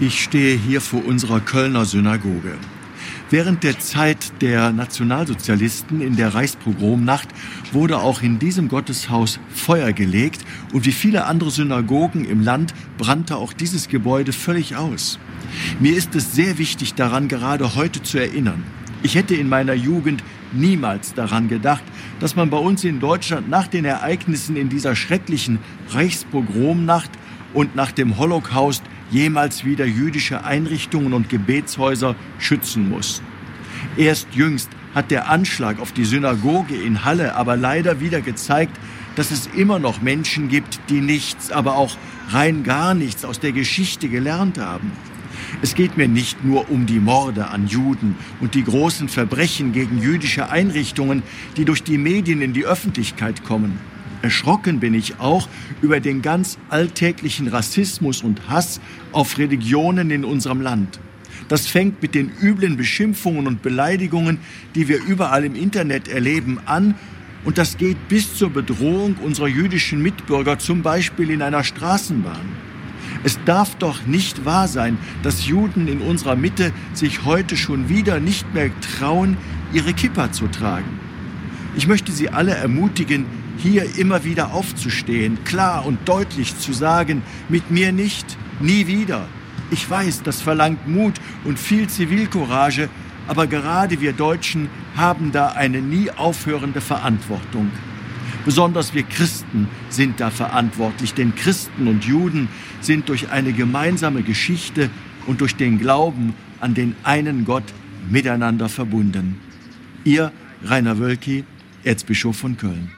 Ich stehe hier vor unserer Kölner Synagoge. Während der Zeit der Nationalsozialisten in der Reichspogromnacht wurde auch in diesem Gotteshaus Feuer gelegt und wie viele andere Synagogen im Land brannte auch dieses Gebäude völlig aus. Mir ist es sehr wichtig daran gerade heute zu erinnern. Ich hätte in meiner Jugend niemals daran gedacht, dass man bei uns in Deutschland nach den Ereignissen in dieser schrecklichen Reichspogromnacht und nach dem Holocaust jemals wieder jüdische Einrichtungen und Gebetshäuser schützen muss. Erst jüngst hat der Anschlag auf die Synagoge in Halle aber leider wieder gezeigt, dass es immer noch Menschen gibt, die nichts, aber auch rein gar nichts aus der Geschichte gelernt haben. Es geht mir nicht nur um die Morde an Juden und die großen Verbrechen gegen jüdische Einrichtungen, die durch die Medien in die Öffentlichkeit kommen. Erschrocken bin ich auch über den ganz alltäglichen Rassismus und Hass auf Religionen in unserem Land. Das fängt mit den üblen Beschimpfungen und Beleidigungen, die wir überall im Internet erleben, an und das geht bis zur Bedrohung unserer jüdischen Mitbürger, zum Beispiel in einer Straßenbahn. Es darf doch nicht wahr sein, dass Juden in unserer Mitte sich heute schon wieder nicht mehr trauen, ihre Kippa zu tragen. Ich möchte Sie alle ermutigen, hier immer wieder aufzustehen, klar und deutlich zu sagen, mit mir nicht, nie wieder. Ich weiß, das verlangt Mut und viel Zivilcourage, aber gerade wir Deutschen haben da eine nie aufhörende Verantwortung. Besonders wir Christen sind da verantwortlich, denn Christen und Juden sind durch eine gemeinsame Geschichte und durch den Glauben an den einen Gott miteinander verbunden. Ihr Rainer Wölki, Erzbischof von Köln.